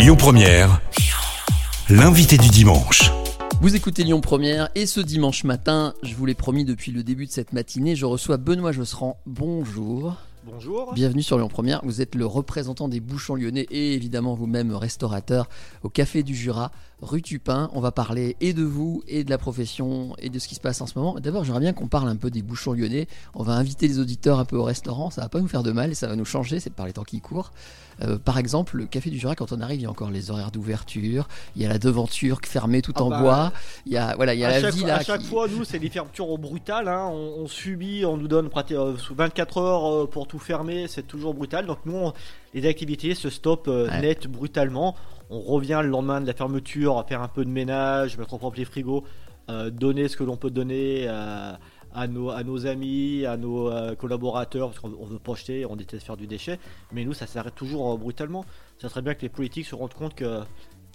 Lyon Première, l'invité du dimanche. Vous écoutez Lyon Première et ce dimanche matin, je vous l'ai promis depuis le début de cette matinée, je reçois Benoît Josserand. Bonjour. Bonjour. Bienvenue sur Lyon Première. Vous êtes le représentant des bouchons lyonnais et évidemment vous-même restaurateur au Café du Jura, rue Tupin. On va parler et de vous et de la profession et de ce qui se passe en ce moment. D'abord, j'aimerais bien qu'on parle un peu des bouchons lyonnais. On va inviter les auditeurs un peu au restaurant. Ça va pas nous faire de mal et ça va nous changer. C'est par les temps qui courent. Euh, par exemple, le Café du Jura, quand on arrive, il y a encore les horaires d'ouverture. Il y a la devanture fermée tout Ah en bah, bois. Il y a voilà, il y a à la chaque, à chaque qui- fois, nous, c'est des fermetures brutales. hein. On, on subit, on nous donne pratique- euh, sous 24 heures euh, pour tout fermer. C'est toujours brutal. Donc, nous, on- les activités se stoppent euh, Ouais. net brutalement. On revient le lendemain de la fermeture à faire un peu de ménage, mettre en propre les frigos, euh, donner ce que l'on peut donner euh, à, nos, à nos amis, à nos euh, collaborateurs, parce qu'on on veut pas jeter, on déteste faire du déchet. Mais nous, ça s'arrête toujours brutalement. Ça serait bien que les politiques se rendent compte que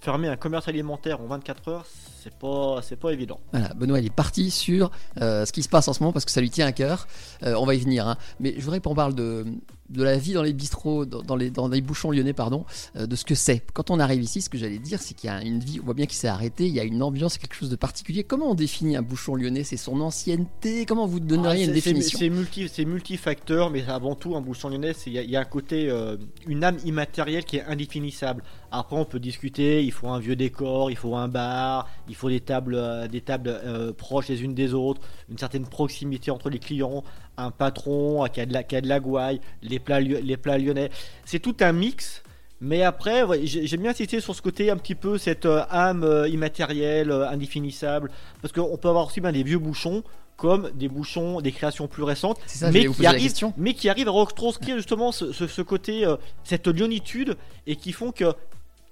fermer un commerce alimentaire en 24 heures, c'est pas, c'est pas évident. Voilà, Benoît, il est parti sur euh, ce qui se passe en ce moment parce que ça lui tient à cœur. Euh, on va y venir. hein. Mais je voudrais qu'on parle de, de la vie dans les bistrots, dans, dans les, dans les bouchons lyonnais, pardon, euh, de ce que c'est. Quand on arrive ici, ce que j'allais dire, c'est qu'il y a une vie, on voit bien qu'il s'est arrêté, il y a une ambiance, quelque chose de particulier. Comment on définit un bouchon lyonnais? C'est son ancienneté? Comment vous donneriez Ah, une définition? C'est multi, multifacteur, mais avant tout, un bouchon lyonnais, il y, a- il y a un côté, euh, une âme immatérielle qui est indéfinissable. Après, on peut discuter. Il faut un vieux décor, il faut un bar, il faut des tables, euh, des tables euh, proches les unes des autres, une certaine proximité entre les clients, un patron qui a de la, qui a de la gouaille, les plats, lyo- les plats lyonnais. C'est tout un mix. Mais après, ouais, j'ai j'ai bien insisté sur ce côté un petit peu cette euh, âme euh, immatérielle, euh, indéfinissable, parce qu'on peut avoir aussi bien des vieux bouchons comme des bouchons, des créations plus récentes, ça, mais qui, arrivent, mais qui arrivent à retranscrire justement ce, ce- ce côté, cette lyonitude, et qui font que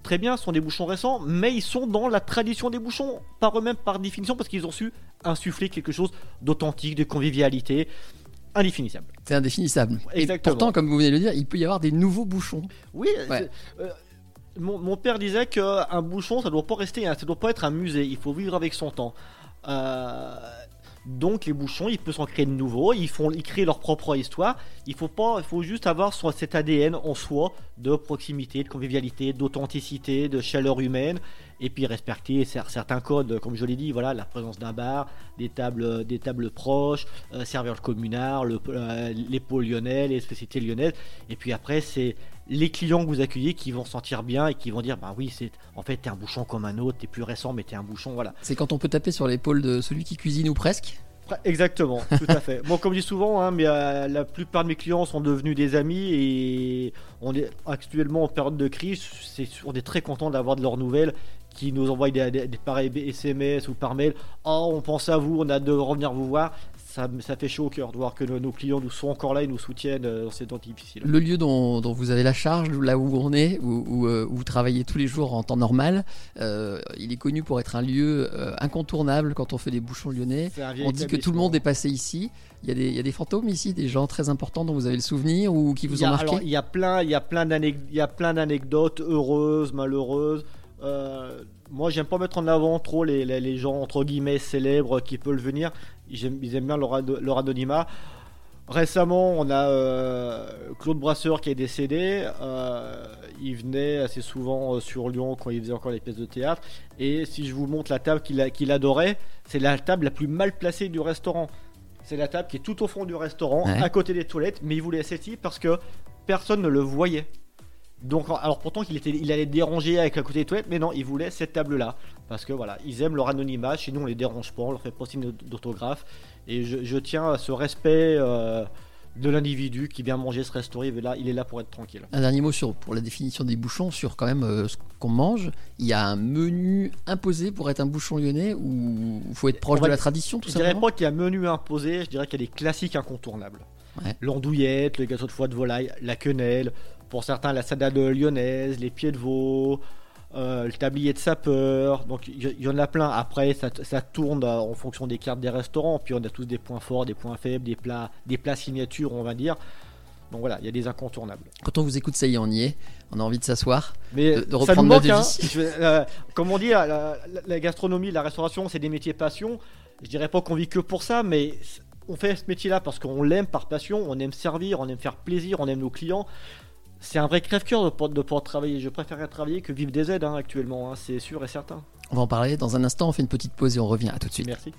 très bien, ce sont des bouchons récents, mais ils sont dans la tradition des bouchons, par eux-mêmes par définition, parce qu'ils ont su insuffler quelque chose d'authentique, de convivialité, indéfinissable. C'est indéfinissable. Et Exactement. pourtant, comme vous venez de le dire, il peut y avoir des nouveaux bouchons. Oui, Ouais. euh, mon, mon père disait qu'un bouchon, ça doit pas rester, un- ça doit pas être un musée. Il faut vivre avec son temps. Euh, donc les bouchons, il peut s'en créer de nouveaux. Ils font, ils créent leur propre histoire. Il faut pas, il faut juste avoir cet ADN en soi de proximité, de convivialité, d'authenticité, de chaleur humaine, et puis respecter cer- certains codes, comme je l'ai dit. Voilà, la présence d'un bar, des tables, des tables proches, euh, servir le communard, le, euh, les pots lyonnais, les spécialités lyonnaises. Et puis après, c'est les clients que vous accueillez qui vont se sentir bien et qui vont dire bah oui c'est en fait t'es un bouchon comme un autre t'es plus récent mais t'es un bouchon voilà. C'est quand on peut taper sur l'épaule de celui qui cuisine ou presque. Exactement tout à fait. Bon comme je dis souvent hein, mais euh, la plupart de mes clients sont devenus des amis et on est actuellement en période de crise. C'est on est très content d'avoir de leurs nouvelles qui nous envoient des, des, des pareils SMS ou par mail. Oh on pense à vous on a hâte de revenir vous voir ça, ça fait chaud au cœur de voir que nos, nos clients nous sont encore là et nous soutiennent euh, dans ces temps difficiles Le lieu dont, dont vous avez la charge, là où on est, où, où, euh, où vous travaillez tous les jours en temps normal, euh, il est connu pour être un lieu incontournable quand on fait des bouchons lyonnais. On dit que tout le monde est passé ici. Il y, a des, il y a des fantômes ici, des gens très importants dont vous avez le souvenir ou qui vous a- ont marqué alors, il y a plein, il y a plein d'anec- il y a plein d'anecdotes heureuses, malheureuses. Euh, moi, j'aime pas mettre en avant trop les, les- les gens entre guillemets célèbres qui peuvent venir. Ils aiment, ils aiment bien leur, leur anonymat. Récemment, on a euh, Claude Brasseur qui est décédé. Euh, il venait assez souvent euh, sur Lyon quand il faisait encore des pièces de théâtre. Et si je vous montre la table qu'il adorait, c'est la table la plus mal placée du restaurant. C'est la table qui est tout au fond du restaurant, Ouais. à côté des toilettes, mais il voulait celle-ci parce que personne ne le voyait. Donc, alors pourtant qu'il était, il allait déranger avec à côté des toilettes, mais non, il voulait cette table-là parce que voilà, ils aiment leur anonymat. Chez nous, on les dérange pas, on leur fait pas signe d'autographe. Et je, je tiens à ce respect euh, de l'individu qui vient manger ce restaurant. Il est là, il est là pour être tranquille. Un dernier mot sur, pour la définition des bouchons, sur quand même euh, ce qu'on mange. Il y a un menu imposé pour être un bouchon lyonnais ou il faut être proche va- de la tradition tout Je dirais simplement? pas qu'il y a un menu imposé, je dirais qu'il y a des classiques incontournables. Ouais. L'andouillette, le gâteau de foie de volaille, la quenelle, pour certains la salade lyonnaise, les pieds de veau, euh, le tablier de sapeur. Donc il y, en a plein. Après, ça, ça tourne euh, en fonction des cartes des restaurants. Puis on a tous des points forts, des points faibles, des plats, des plats signatures, on va dire. Donc voilà, il y a des incontournables. Quand on vous écoute, ça y est, on y est. On a envie de s'asseoir. De- de ça reprendre hein. Je vais, euh, comme on dit, la, la- la gastronomie, la restauration, c'est des métiers passion. Je dirais pas qu'on vit que pour ça, mais on fait ce métier-là parce qu'on l'aime par passion, on aime servir, on aime faire plaisir, on aime nos clients. C'est un vrai crève-cœur de, pouvoir- de pouvoir travailler. Je préférerais travailler que vivre des aides hein, actuellement, hein, c'est sûr et certain. On va en parler dans un instant, on fait une petite pause et on revient. À tout de suite. Merci.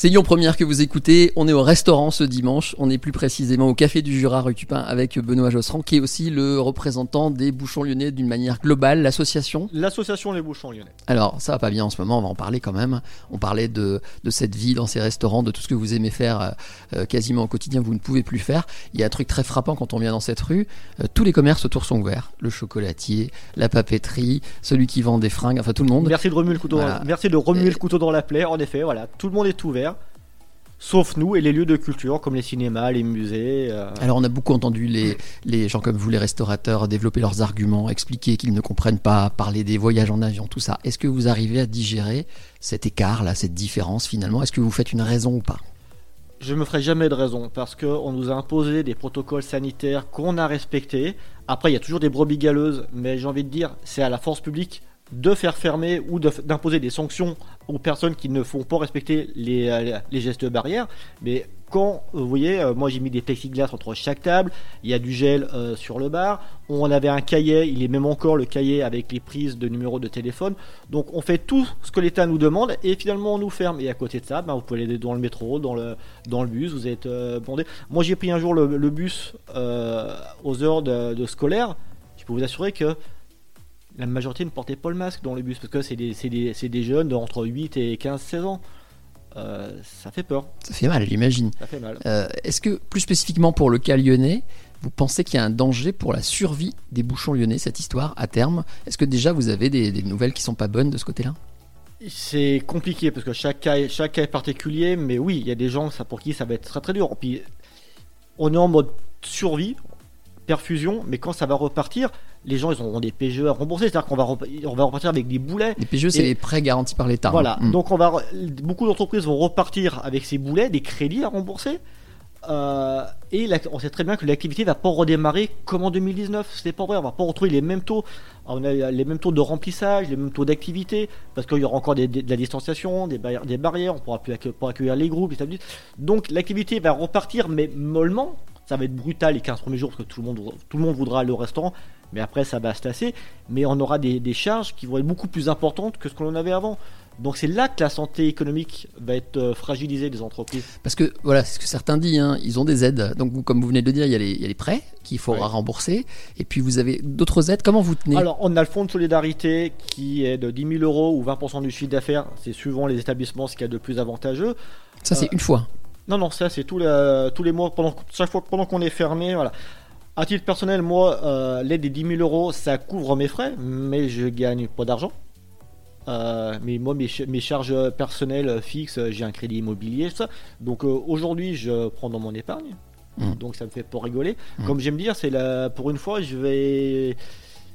C'est Lyon Première que vous écoutez. On est au restaurant ce dimanche. On est plus précisément au Café du Jura rue Tupin avec Benoît Josserand, qui est aussi le représentant des bouchons lyonnais d'une manière globale, l'association? L'association Les Bouchons Lyonnais. Alors, ça va pas bien en ce moment, on va en parler quand même. On parlait de, de cette vie dans ces restaurants, de tout ce que vous aimez faire euh, euh, quasiment au quotidien, vous ne pouvez plus faire. Il y a un truc très frappant quand on vient dans cette rue. euh, tous les commerces autour sont ouverts. Le chocolatier, la papeterie, celui qui vend des fringues, enfin tout le monde. Merci de remuer le couteau. Voilà. Merci de remuer Et- le couteau dans la plaie. En effet, voilà, tout le monde est ouvert, sauf nous et les lieux de culture comme les cinémas, les musées. euh, Alors on a beaucoup entendu les, les gens comme vous, les restaurateurs, développer leurs arguments, expliquer qu'ils ne comprennent pas, parler des voyages en avion, tout ça. Est-ce que vous arrivez à digérer cet écart là, cette différence finalement? Est-ce que vous faites une raison ou pas? Je me ferai jamais de raison parce qu'on nous a imposé des protocoles sanitaires qu'on a respectés. Après, il y a toujours des brebis galeuses, mais j'ai envie de dire, c'est à la force publique de faire fermer ou d'imposer des sanctions aux personnes qui ne font pas respecter les, euh, gestes barrières. Mais quand, euh, vous voyez, euh, moi j'ai mis des plexiglas entre chaque table, il y a du gel sur le bar, on avait un cahier, il est même encore le cahier avec les prises de numéros de téléphone. Donc on fait tout ce que l'État nous demande et finalement on nous ferme. Et à côté de ça, ben, vous pouvez aller dans le métro, dans le, dans le bus, vous êtes bondé. Moi j'ai pris un jour le, bus aux heures de, de scolaire. Je peux vous assurer que la majorité ne portait pas le masque dans le bus parce que c'est des, jeunes d'entre 8 et 15-16 ans. Euh, ça fait peur, Ça fait mal, j'imagine. ça fait mal. Euh, Est-ce que plus spécifiquement pour le cas lyonnais, vous pensez qu'il y a un danger pour la survie des bouchons lyonnais, cette histoire, à terme? Est-ce que déjà vous avez des, des nouvelles qui sont pas bonnes de ce côté-là? C'est compliqué parce que chaque cas, est- chaque cas est particulier, mais oui, il y a des gens ça, pour qui ça va être très très dur. Puis on est en mode survie, perfusion, mais quand ça va repartir, les gens ils auront des PGE à rembourser, c'est-à-dire qu'on va, rep- on va repartir avec des boulets. Les PGE, c'est les prêts garantis par l'État. Voilà, hein. Mm. donc on va, beaucoup d'entreprises vont repartir avec ces boulets, des crédits à rembourser. Euh, et la- on sait très bien que l'activité va pas redémarrer comme en 2019. C'est pas vrai, on va pas retrouver les mêmes taux. On a les mêmes taux de remplissage, les mêmes taux d'activité, parce qu'il y aura encore des- des- de la distanciation, des barrières, des barrières on pourra plus accue- accueillir les groupes, les. Donc l'activité va repartir, mais mollement. Ça va être brutal les 15 premiers jours parce que tout le monde, tout le monde voudra aller au restaurant, mais après ça va se tasser. Mais on aura des, des charges qui vont être beaucoup plus importantes que ce que l'on avait avant. Donc c'est là que la santé économique va être euh, fragilisée des entreprises. Parce que voilà, c'est ce que certains disent, hein, ils ont des aides. Donc comme vous venez de le dire, il y a les, il y a les prêts qu'il faudra Ouais. rembourser. Et puis vous avez d'autres aides. Comment vous tenez? Alors, on a le fonds de solidarité qui est de 10 000 euros ou 20% du chiffre d'affaires. C'est suivant les établissements ce qu'il y a de plus avantageux. Ça, c'est euh, une fois. Non, non, ça c'est tous les, tous les mois, pendant, chaque fois pendant qu'on est fermé. Voilà. À titre personnel, moi, euh, l'aide des 10 000 euros, ça couvre mes frais, mais je gagne pas d'argent. Euh, mais moi, mes, ch- mes charges personnelles fixes, j'ai un crédit immobilier, ça. Donc euh, aujourd'hui, je prends dans mon épargne. Mm. Donc ça me fait pas rigoler. Mm. Comme j'aime dire, c'est la, pour une fois, je vais.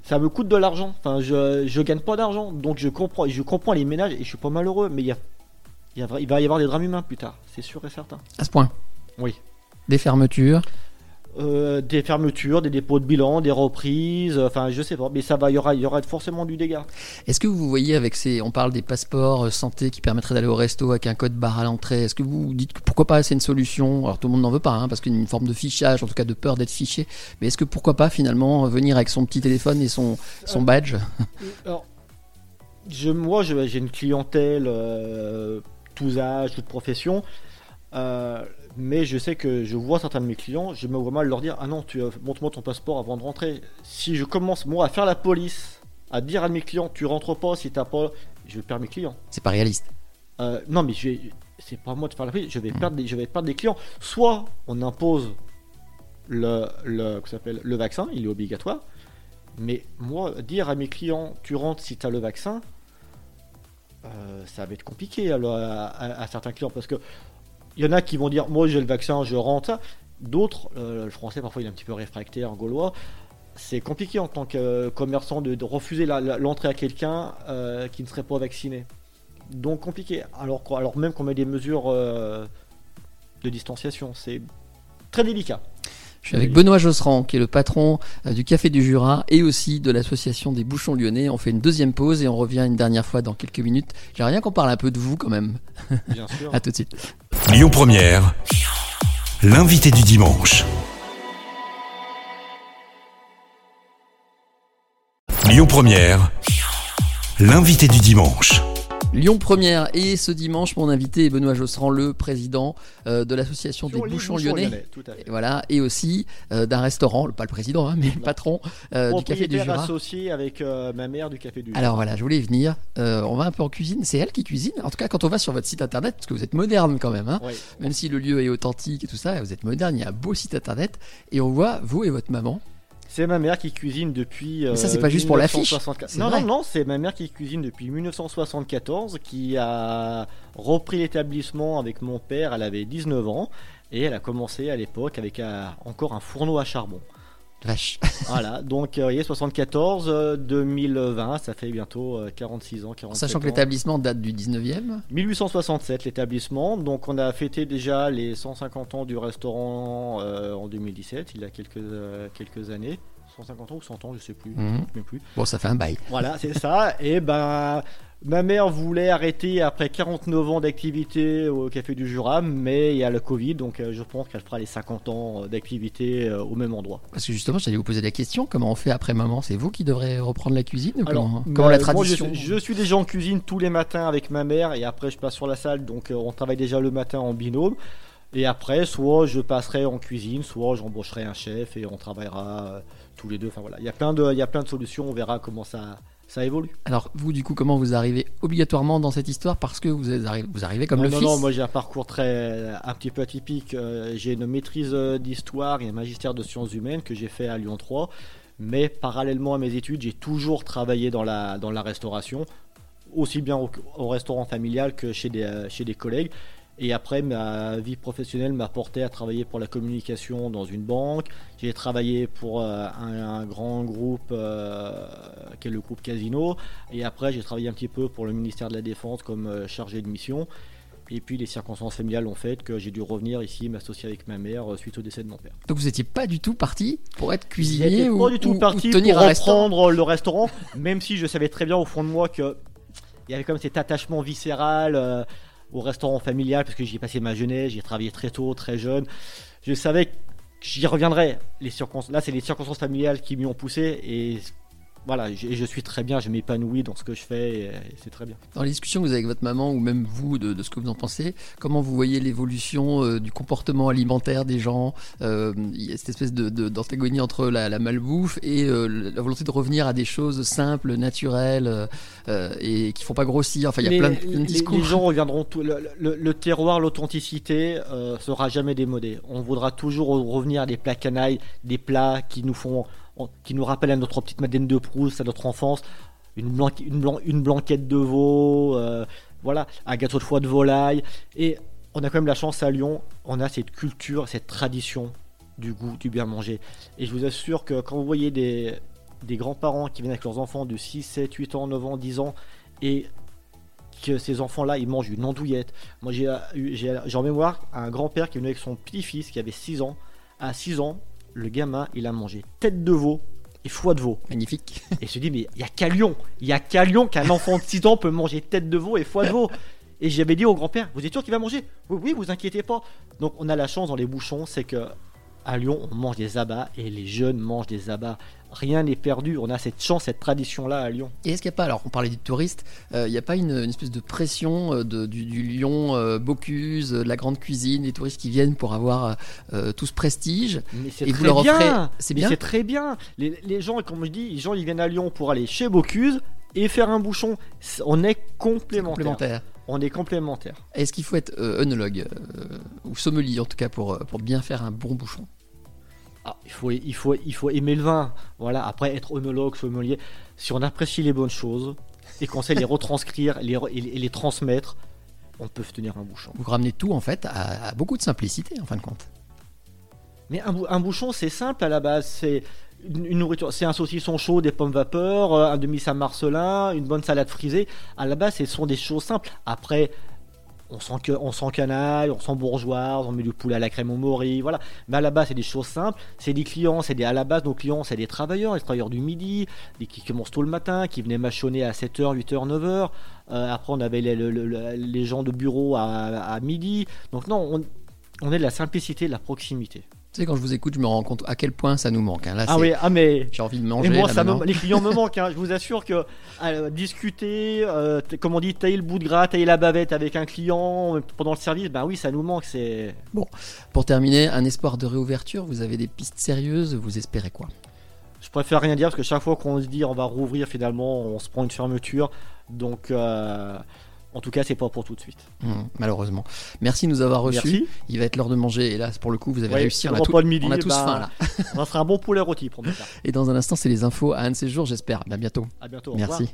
Ça me coûte de l'argent. Enfin, je, je gagne pas d'argent. Donc je comprends, je comprends les ménages et je suis pas malheureux. Mais il, y a, il, y a- il va y avoir des drames humains plus tard, c'est sûr et certain. À ce point? Oui. Des fermetures? Euh, des fermetures, des dépôts de bilan, des reprises, euh, enfin je sais pas, mais ça va, il y aura, il y aura forcément du dégât. Est-ce que vous voyez avec ces, on parle des passeports euh, santé qui permettraient d'aller au resto avec un code barre à l'entrée. Est-ce que vous dites que pourquoi pas c'est une solution? Alors tout le monde n'en veut pas, hein, parce qu'il y a une forme de fichage, en tout cas de peur d'être fiché. Mais est-ce que pourquoi pas finalement venir avec son petit téléphone et son son badge? Alors, je, moi j'ai une clientèle, euh, tous âges, toute profession, euh, mais je sais que je vois certains de mes clients, je me vois mal leur dire ah non, tu euh, montre-moi ton passeport avant de rentrer. Si je commence moi à faire la police, à dire à mes clients tu rentres pas si t'as pas, je vais perdre mes clients. C'est pas réaliste. Euh, non, mais je vais- c'est pas à moi de faire la police. Je vais perdre, des, je vais perdre des clients. Soit on impose le, le, le vaccin, il est obligatoire. Mais moi, dire à mes clients, tu rentres si tu as le vaccin, euh, ça va être compliqué alors, à, à- à certains clients parce que il y en a qui vont dire, moi j'ai le vaccin, je rentre. D'autres, euh, le français parfois il est un petit peu réfractaire, en gaulois. C'est compliqué en tant que euh, commerçant de, refuser l'entrée à quelqu'un euh, qui ne serait pas vacciné. Donc compliqué. Alors, même qu'on met des mesures de distanciation, c'est très délicat. Je suis avec Benoît Josserand, qui est le patron euh, du Café du Jura et aussi de l'association des Bouchons Lyonnais. On fait une deuxième pause et on revient une dernière fois dans quelques minutes. J'aimerais bien qu'on parle un peu de vous quand même. Bien à tout de suite. Lyon Première, l'invité du dimanche. Lyon Première, l'invité du dimanche. Lyon Première et ce dimanche mon invité est Benoît Josserand, le président euh, de l'association des bouchons lyonnais. lyonnais, tout à fait. Et Voilà, et aussi euh, d'un restaurant, pas le président, hein, mais le patron euh, du Café du Jura. associé avec ma mère du Café du Jura. Alors voilà, je voulais y venir. On va un peu en cuisine. C'est elle qui cuisine. En tout cas, quand on va sur votre site internet, parce que vous êtes moderne quand même, hein, Oui. même si le lieu est authentique et tout ça, vous êtes moderne. Il y a un beau site internet et on voit vous et votre maman. C'est ma mère qui cuisine depuis. Mais ça, euh, c'est pas juste pour l'affiche. 1964. C'est Non, non, non, c'est ma mère qui cuisine depuis 1974, qui a repris l'établissement avec mon père. Elle avait 19 ans et elle a commencé à l'époque avec un- encore un fourneau à charbon. Vache. Voilà, donc euh, vous voyez, 74, euh, 2020, ça fait bientôt euh, 46 ans, 47 Sachant que ans. l'établissement date du 19e. 1867 l'établissement, donc on a fêté déjà les 150 ans du restaurant euh, en 2017, il y a quelques, euh, quelques années. 150 ans ou 100 ans, je sais plus. Mhm. je sais même plus. Bon, ça fait un bail. Voilà, c'est ça. Et ben, ma mère voulait arrêter après 49 ans d'activité au Café du Jura, mais il y a le Covid, donc euh, je pense qu'elle fera les 50 ans euh, d'activité euh, au même endroit. Parce que justement, j'allais vous poser la question comment on fait après maman? C'est vous qui devrez reprendre la cuisine ou Alors, comment, comment la moi, tradition? je, je suis déjà en cuisine tous les matins avec ma mère et après je passe sur la salle, donc on travaille déjà le matin en binôme. Et après, soit je passerai en cuisine, soit j'embaucherai un chef et on travaillera tous les deux. Enfin voilà, il y a plein de, il y a plein de solutions. On verra comment ça, ça évolue. Alors, vous, du coup, comment vous arrivez obligatoirement dans cette histoire Parce que vous, êtes arri- vous arrivez comme non, le non, fils non, moi j'ai un parcours très, un petit peu atypique. Euh, j'ai une maîtrise euh, d'histoire et un magistère de sciences humaines que j'ai fait à Lyon 3. Mais parallèlement à mes études, j'ai toujours travaillé dans la, dans la restauration, aussi bien au, au restaurant familial que chez des, euh, chez des collègues. Et après, ma vie professionnelle m'a porté à travailler pour la communication dans une banque. J'ai travaillé pour euh, un, un grand groupe euh, qui est le groupe Casino. Et après, j'ai travaillé un petit peu pour le ministère de la Défense comme euh, chargé de mission. Et puis les circonstances familiales ont fait que j'ai dû revenir ici m'associer avec ma mère euh, suite au décès de mon père. Donc, vous n'étiez pas du tout parti pour être cuisinier ou, pas du tout ou- ou parti tenir pour un restaurant reprendre le restaurant, même si je savais très bien au fond de moi que il y avait comme cet attachement viscéral au restaurant familial parce que j'y ai passé ma jeunesse, j'y ai travaillé très tôt, très jeune. Je savais que j'y reviendrais. Les là, c'est les circonstances familiales qui m'y ont poussé et voilà, je, et je suis très bien, je m'épanouis dans ce que je fais et, et c'est très bien. Dans les discussions que vous avez avec votre maman ou même vous de, de ce que vous en pensez, comment vous voyez l'évolution euh, du comportement alimentaire des gens euh, Il y a cette espèce de- de- d'antagonie entre la, la malbouffe et euh, la volonté de revenir à des choses simples, naturelles euh, euh, et qui font pas grossir. Enfin, il y a Les- plein de, plein de discours. Les gens reviendront. tout- le, le- le terroir, l'authenticité euh, sera jamais démodé. On voudra toujours revenir à des plats canailles, des plats qui nous font, qui nous rappellent à notre petite Madeleine de Proust, à notre enfance. Une, une, une blanquette de veau, euh, voilà, un gâteau de foie de volaille. Et on a quand même la chance à Lyon, on a cette culture, cette tradition du goût, du bien manger. Et je vous assure que quand vous voyez des, des grands-parents qui viennent avec leurs enfants de 6, 7, 8 ans, 9 ans, 10 ans, et que ces enfants-là, ils mangent une andouillette. Moi, j'ai eu- j'ai j'ai en mémoire un grand-père qui venu avec son petit-fils qui avait 6 ans. À 6 ans, le gamin, il a mangé tête de veau et foie de veau. Magnifique. Et se dit, mais il y a qu'à Lyon, il y a qu'à Lyon qu'un enfant de 6 ans peut manger tête de veau et foie de veau. Et j'avais dit au grand-père, vous êtes sûr qu'il va manger? Oui, oui, vous inquiétez pas. Donc on a la chance dans les bouchons, c'est que à Lyon, on mange des abats et les jeunes mangent des abats. Rien n'est perdu. On a cette chance, cette tradition-là à Lyon. Et est-ce qu'il n'y a pas, alors on parlait du touriste, euh, il n'y a pas une, une espèce de pression euh, de- du, du Lyon euh, Bocuse, de la grande cuisine, des touristes qui viennent pour avoir tout ce prestige Mais c'est très offrez- bien. c'est bien C'est très bien. Les, les gens, comme je dis, les gens ils viennent à Lyon pour aller chez Bocuse et faire un bouchon. On est complémentaires. complémentaires. On est complémentaires. Est-ce qu'il faut être euh, œnologue euh, ou sommelier en tout cas pour, euh, pour bien faire un bon bouchon? Ah, il, faut, il, faut, il faut aimer le vin. Voilà. Après, être œnologue, sommelier, si on apprécie les bonnes choses et qu'on sait les retranscrire les, et les, et les transmettre, on peut tenir un bouchon. Vous ramenez tout en fait à, à beaucoup de simplicité en fin de compte. Mais un, un bouchon, c'est simple à la base. C'est une, nourriture. C'est un saucisson chaud, des pommes vapeur, euh, un demi saint marcelin, une bonne salade frisée. À la base, ce sont des choses simples. Après, on sent que, on sent canaille, on sent bourgeoise, on met du poulet à la crème au mori, voilà. Mais à la base, c'est des choses simples. C'est des clients, c'est des à la base nos clients, c'est des travailleurs, les travailleurs du midi, des qui commencent tôt le matin, qui venaient mâchonner à 7h, 8h, 9h. Euh, après, on avait les, le- le- le- les gens de bureau à, à midi. Donc non, on, on est de la simplicité, de la proximité. Tu sais, quand je vous écoute, je me rends compte à quel point ça nous manque. hein. Là, Ah oui, ah mais j'ai envie de manger. Et moi, là, ça me- les clients me manquent. hein. Je vous assure que euh, discuter, euh, comme on dit, tailler le bout de gras, tailler la bavette avec un client euh, pendant le service, ben oui, ça nous manque. C'est Pour terminer, un espoir de réouverture, vous avez des pistes sérieuses, vous espérez quoi? Je préfère rien dire parce que chaque fois qu'on se dit on va rouvrir, finalement, on se prend une fermeture. Donc, euh, en tout cas, c'est pas pour tout de suite. Hum, Malheureusement. Merci de nous avoir reçus. Merci. Il va être l'heure de manger. Et là, pour le coup, vous avez Ouais, réussi. On a, tout- repas de midi, on a tous bah, faim là. Ça sera un bon poulet rôti pour. Et dans un instant, c'est les infos à un de ces jours, j'espère. À bientôt. À bientôt. au. Merci.